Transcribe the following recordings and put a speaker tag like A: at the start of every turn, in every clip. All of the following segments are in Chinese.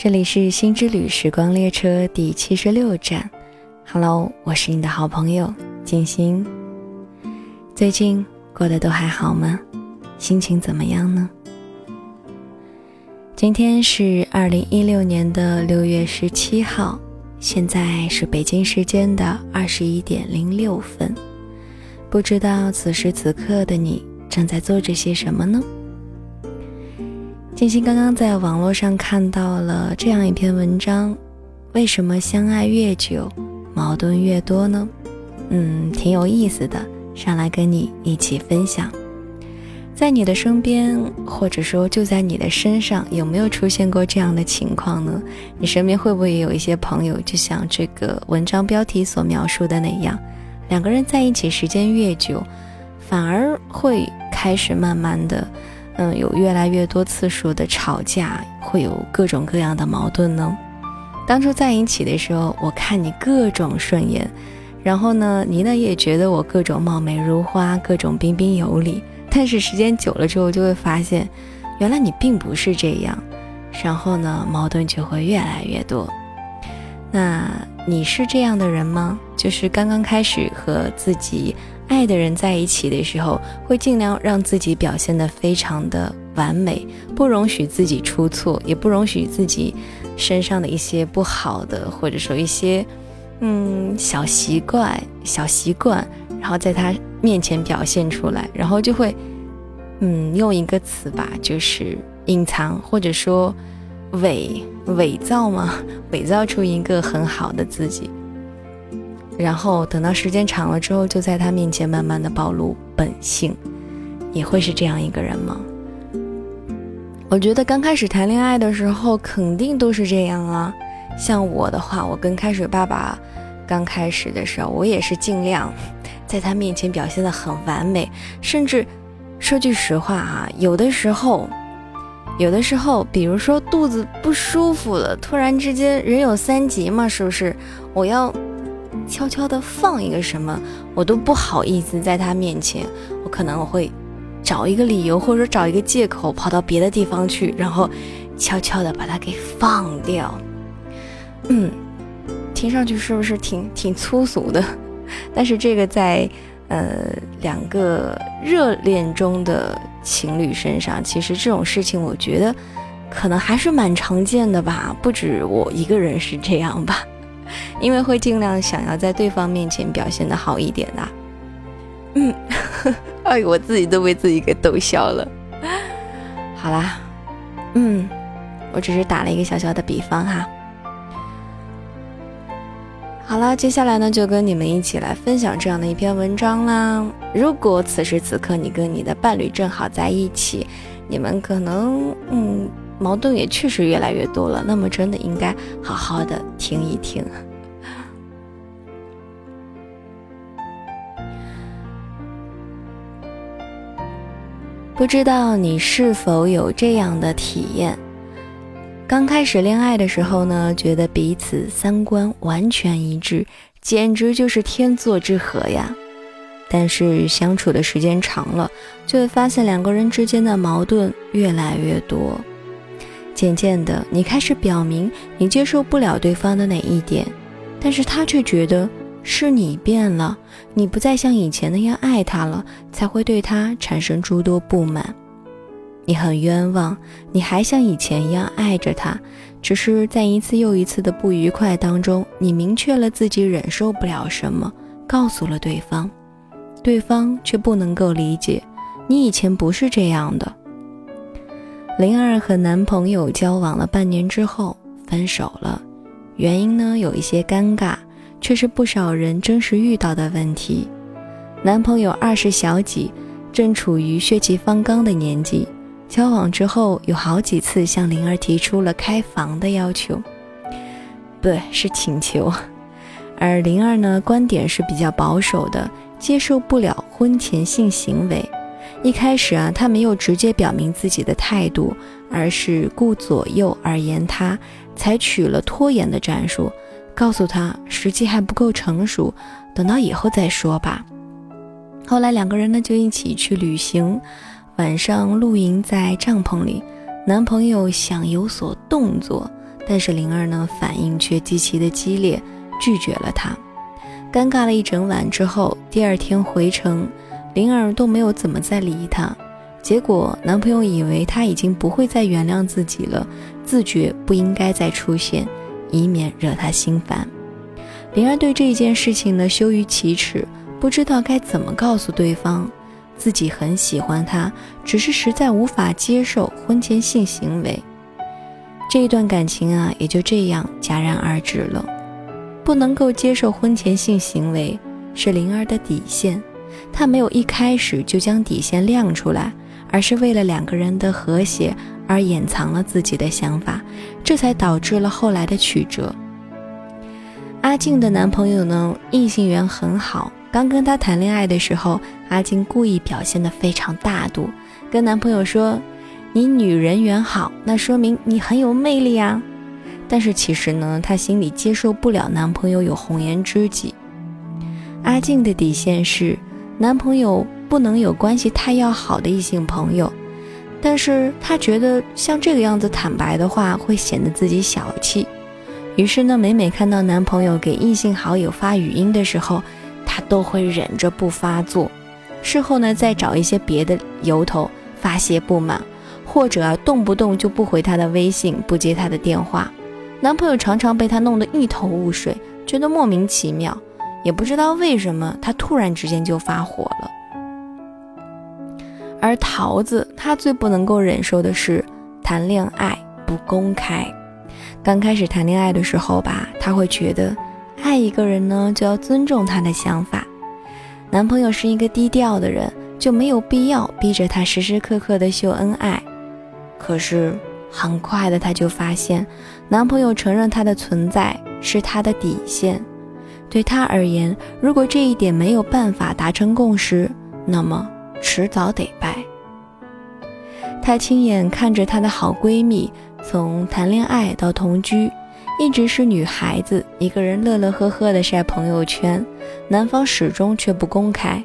A: 这里是新之旅时光列车第七十六站，Hello，我是你的好朋友静心。最近过得都还好吗？心情怎么样呢？今天是二零一六年的六月十七号，现在是北京时间的二十一点零六分。不知道此时此刻的你正在做着些什么呢？静心刚刚在网络上看到了这样一篇文章：为什么相爱越久，矛盾越多呢？嗯，挺有意思的，上来跟你一起分享。在你的身边，或者说就在你的身上，有没有出现过这样的情况呢？你身边会不会也有一些朋友，就像这个文章标题所描述的那样，两个人在一起时间越久，反而会开始慢慢的，嗯，有越来越多次数的吵架，会有各种各样的矛盾呢？当初在一起的时候，我看你各种顺眼，然后呢，你呢也觉得我各种貌美如花，各种彬彬有礼。但是时间久了之后，就会发现，原来你并不是这样，然后呢，矛盾就会越来越多。那你是这样的人吗？就是刚刚开始和自己爱的人在一起的时候，会尽量让自己表现得非常的完美，不容许自己出错，也不容许自己身上的一些不好的，或者说一些嗯小习惯、小习惯，然后在他。面前表现出来，然后就会，嗯，用一个词吧，就是隐藏或者说伪伪造嘛，伪造出一个很好的自己，然后等到时间长了之后，就在他面前慢慢的暴露本性，你会是这样一个人吗？我觉得刚开始谈恋爱的时候肯定都是这样啊，像我的话，我跟开水爸爸刚开始的时候，我也是尽量。在他面前表现的很完美，甚至说句实话啊，有的时候，有的时候，比如说肚子不舒服了，突然之间人有三急嘛，是不是？我要悄悄的放一个什么，我都不好意思在他面前，我可能会找一个理由或者找一个借口跑到别的地方去，然后悄悄的把它给放掉。嗯，听上去是不是挺挺粗俗的？但是这个在，呃，两个热恋中的情侣身上，其实这种事情，我觉得可能还是蛮常见的吧。不止我一个人是这样吧，因为会尽量想要在对方面前表现的好一点的。嗯，哎，我自己都被自己给逗笑了。好啦，嗯，我只是打了一个小小的比方哈。好了，接下来呢，就跟你们一起来分享这样的一篇文章啦。如果此时此刻你跟你的伴侣正好在一起，你们可能嗯矛盾也确实越来越多了，那么真的应该好好的听一听。不知道你是否有这样的体验？刚开始恋爱的时候呢，觉得彼此三观完全一致，简直就是天作之合呀。但是相处的时间长了，就会发现两个人之间的矛盾越来越多。渐渐的，你开始表明你接受不了对方的哪一点，但是他却觉得是你变了，你不再像以前那样爱他了，才会对他产生诸多不满。你很冤枉，你还像以前一样爱着他，只是在一次又一次的不愉快当中，你明确了自己忍受不了什么，告诉了对方，对方却不能够理解，你以前不是这样的。灵儿和男朋友交往了半年之后分手了，原因呢有一些尴尬，却是不少人真实遇到的问题。男朋友二十小几，正处于血气方刚的年纪。交往之后，有好几次向灵儿提出了开房的要求，不是请求。而灵儿呢，观点是比较保守的，接受不了婚前性行为。一开始啊，他没有直接表明自己的态度，而是顾左右而言他，采取了拖延的战术，告诉他时机还不够成熟，等到以后再说吧。后来两个人呢，就一起去旅行。晚上露营在帐篷里，男朋友想有所动作，但是灵儿呢，反应却极其的激烈，拒绝了他。尴尬了一整晚之后，第二天回城，灵儿都没有怎么再理他。结果男朋友以为他已经不会再原谅自己了，自觉不应该再出现，以免惹他心烦。灵儿对这件事情呢，羞于启齿，不知道该怎么告诉对方，自己很喜欢他，只是实在无法接受婚前性行为。这一段感情啊，也就这样戛然而止了。不能够接受婚前性行为是灵儿的底线，她没有一开始就将底线亮出来，而是为了两个人的和谐而掩藏了自己的想法，这才导致了后来的曲折。阿静的男朋友呢，异性缘很好，刚跟她谈恋爱的时候，阿静故意表现得非常大度，跟男朋友说：“你女人缘好，那说明你很有魅力啊。”但是其实呢，她心里接受不了男朋友有红颜知己。阿静的底线是，男朋友不能有关系太要好的异性朋友。但是她觉得像这个样子坦白的话，会显得自己小气。于是呢，每每看到男朋友给异性好友发语音的时候，她都会忍着不发作。事后呢，再找一些别的由头发泄不满，或者动不动就不回他的微信，不接他的电话。男朋友常常被她弄得一头雾水，觉得莫名其妙，也不知道为什么他突然之间就发火了。而桃子，她最不能够忍受的是谈恋爱不公开。刚开始谈恋爱的时候吧，她会觉得爱一个人呢就要尊重他的想法。男朋友是一个低调的人，就没有必要逼着他时时刻刻的秀恩爱。可是。很快的，她就发现，男朋友承认她的存在是她的底线。对她而言，如果这一点没有办法达成共识，那么迟早得败。她亲眼看着她的好闺蜜从谈恋爱到同居，一直是女孩子一个人乐乐呵呵的晒朋友圈，男方始终却不公开。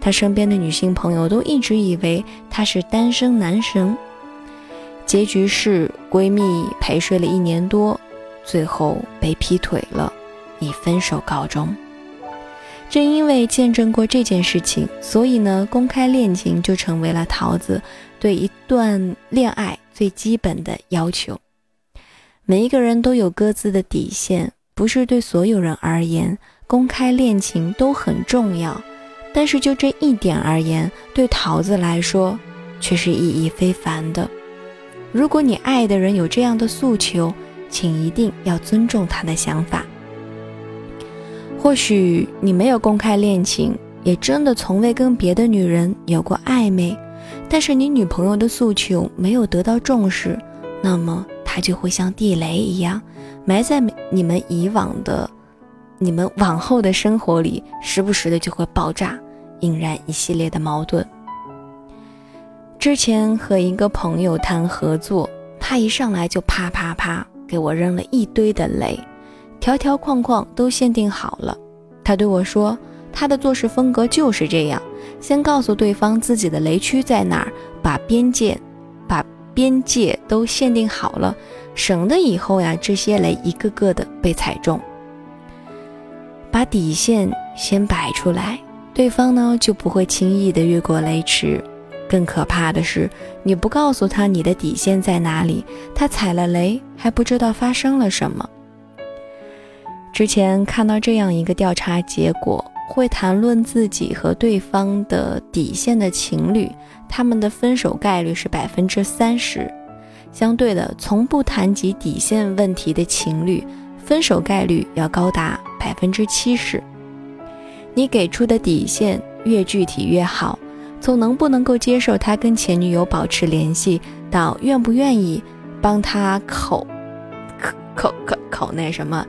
A: 她身边的女性朋友都一直以为他是单身男神。结局是闺蜜陪睡了一年多，最后被劈腿了，以分手告终。正因为见证过这件事情，所以呢，公开恋情就成为了桃子对一段恋爱最基本的要求。每一个人都有各自的底线，不是对所有人而言，公开恋情都很重要。但是就这一点而言，对桃子来说却是意义非凡的。如果你爱的人有这样的诉求，请一定要尊重他的想法。或许你没有公开恋情，也真的从未跟别的女人有过暧昧，但是你女朋友的诉求没有得到重视，那么她就会像地雷一样埋在你们以往的、你们往后的生活里，时不时的就会爆炸，引燃一系列的矛盾。之前和一个朋友谈合作，他一上来就啪啪啪给我扔了一堆的雷，条条框框都限定好了。他对我说，他的做事风格就是这样，先告诉对方自己的雷区在哪儿，把边界把边界都限定好了，省得以后呀这些雷一个个的被踩中。把底线先摆出来，对方呢就不会轻易的越过雷池。更可怕的是，你不告诉他你的底线在哪里，他踩了雷还不知道发生了什么。之前看到这样一个调查结果，会谈论自己和对方的底线的情侣，他们的分手概率是百分之三十；相对的，从不谈及底线问题的情侣，分手概率要高达百分之七十。你给出的底线越具体越好。从能不能够接受他跟前女友保持联系，到愿不愿意帮他口口口口那什么，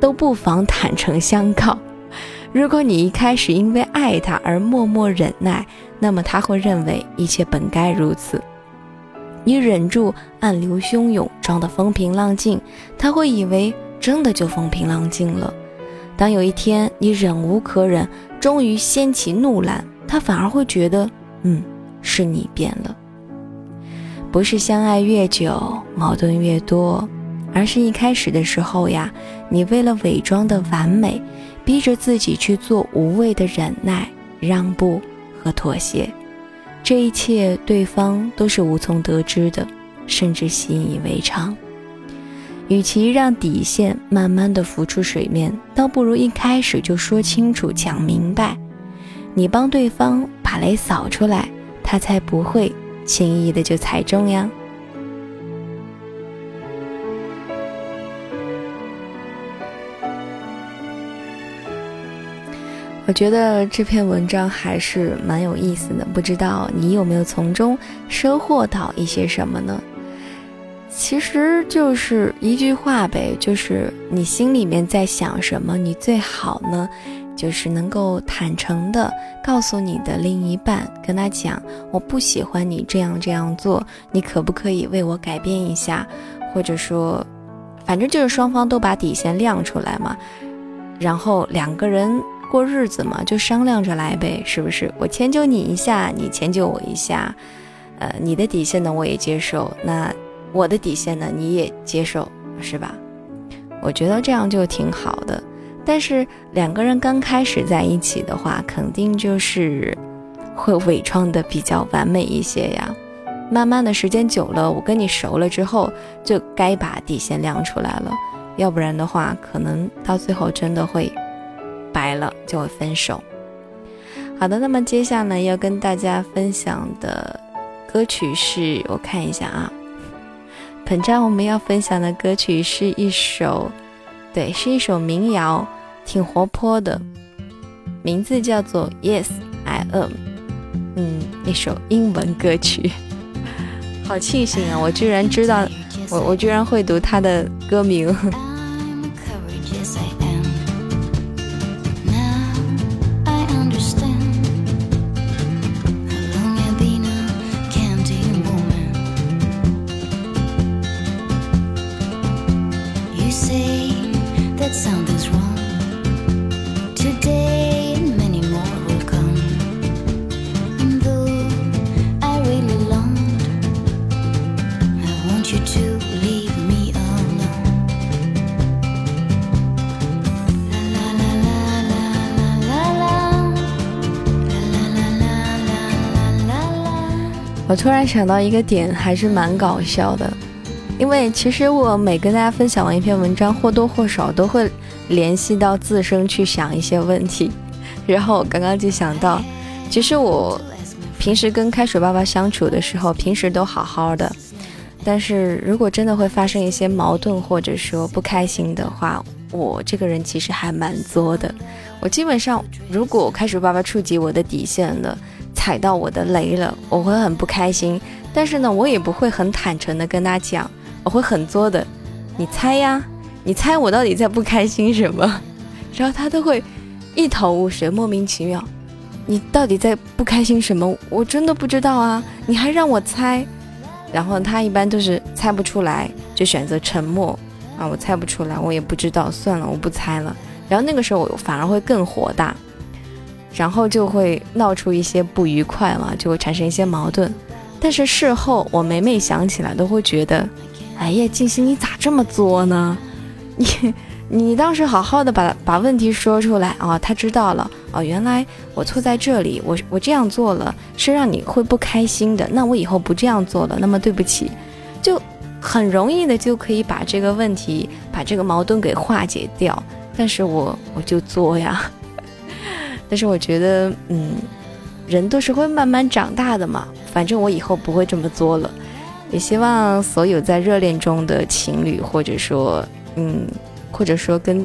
A: 都不妨坦诚相告。如果你一开始因为爱他而默默忍耐，那么他会认为一切本该如此。你忍住暗流汹涌，装得风平浪静，他会以为真的就风平浪静了。当有一天你忍无可忍，终于掀起怒澜。他反而会觉得，嗯，是你变了，不是相爱越久矛盾越多，而是一开始的时候呀，你为了伪装的完美，逼着自己去做无谓的忍耐、让步和妥协。这一切，对方都是无从得知的，甚至习以为常。与其让底线慢慢的浮出水面，倒不如一开始就说清楚、讲明白。你帮对方把雷扫出来，他才不会轻易的就踩中呀。我觉得这篇文章还是蛮有意思的，不知道你有没有从中收获到一些什么呢？其实就是一句话呗，就是你心里面在想什么，你最好呢，就是能够坦诚的告诉你的另一半，跟他讲，我不喜欢你这样这样做，你可不可以为我改变一下？或者说，反正就是双方都把底线亮出来嘛，然后两个人。过日子嘛，就商量着来呗，是不是？我迁就你一下，你迁就我一下，呃，你的底线呢，我也接受，那我的底线呢，你也接受，是吧？我觉得这样就挺好的。但是两个人刚开始在一起的话，肯定就是会伪装的比较完美一些呀。慢慢的时间久了，我跟你熟了之后，就该把底线亮出来了，要不然的话，可能到最后真的会。白了就会分手。好的，那么接下来要跟大家分享的歌曲是我看一下啊，本站我们要分享的歌曲是一首，对，是一首民谣，挺活泼的，名字叫做 Yes I Am，嗯，一首英文歌曲。好庆幸啊，我居然知道，我我居然会读它的歌名。我突然想到一个点，还是蛮搞笑的，因为其实我每跟大家分享完一篇文章，或多或少都会联系到自身去想一些问题。然后我刚刚就想到，其实我平时跟开水爸爸相处的时候，平时都好好的，但是如果真的会发生一些矛盾或者说不开心的话，我这个人其实还蛮作的。我基本上，如果开水爸爸触及我的底线了。踩到我的雷了，我会很不开心。但是呢，我也不会很坦诚的跟他讲，我会很作的。你猜呀，你猜我到底在不开心什么？然后他都会一头雾水，莫名其妙。你到底在不开心什么？我真的不知道啊，你还让我猜。然后他一般都是猜不出来，就选择沉默啊。我猜不出来，我也不知道，算了，我不猜了。然后那个时候我反而会更火大。然后就会闹出一些不愉快嘛，就会产生一些矛盾。但是事后我每每想起来，都会觉得，哎呀，静心你咋这么作呢？你你当时好好的把把问题说出来啊，他知道了哦，原来我错在这里，我我这样做了是让你会不开心的，那我以后不这样做了，那么对不起，就很容易的就可以把这个问题把这个矛盾给化解掉。但是我我就作呀。但是我觉得，嗯，人都是会慢慢长大的嘛。反正我以后不会这么作了。也希望所有在热恋中的情侣，或者说，嗯，或者说跟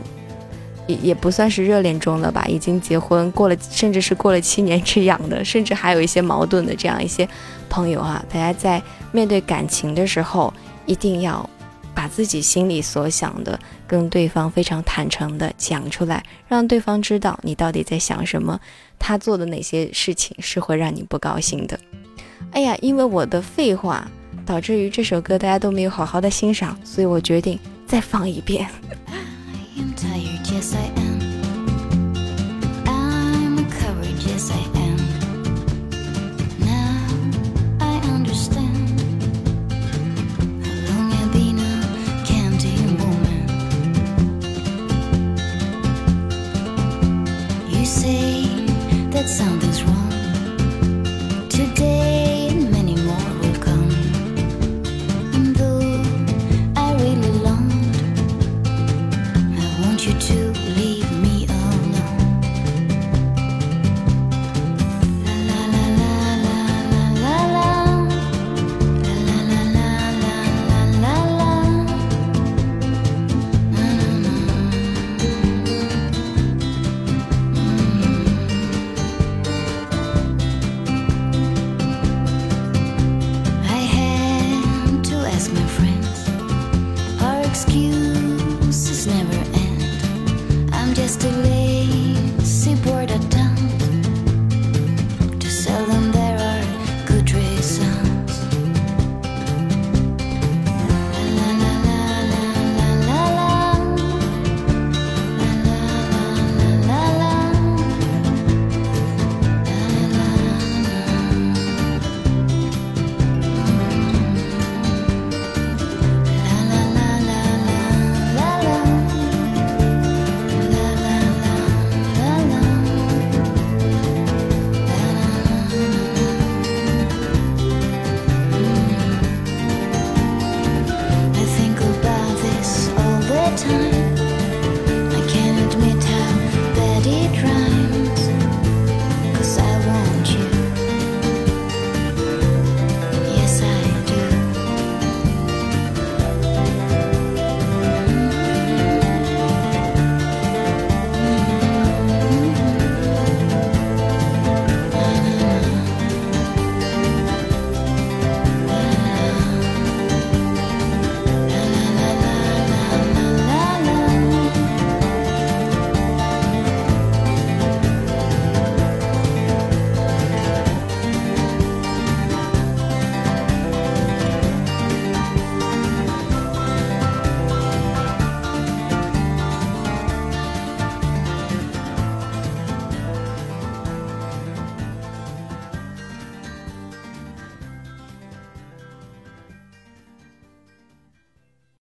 A: 也也不算是热恋中了吧，已经结婚过了，甚至是过了七年之痒的，甚至还有一些矛盾的这样一些朋友哈，大家在面对感情的时候，一定要。把自己心里所想的跟对方非常坦诚的讲出来，让对方知道你到底在想什么，他做的哪些事情是会让你不高兴的。哎呀，因为我的废话导致于这首歌大家都没有好好的欣赏，所以我决定再放一遍。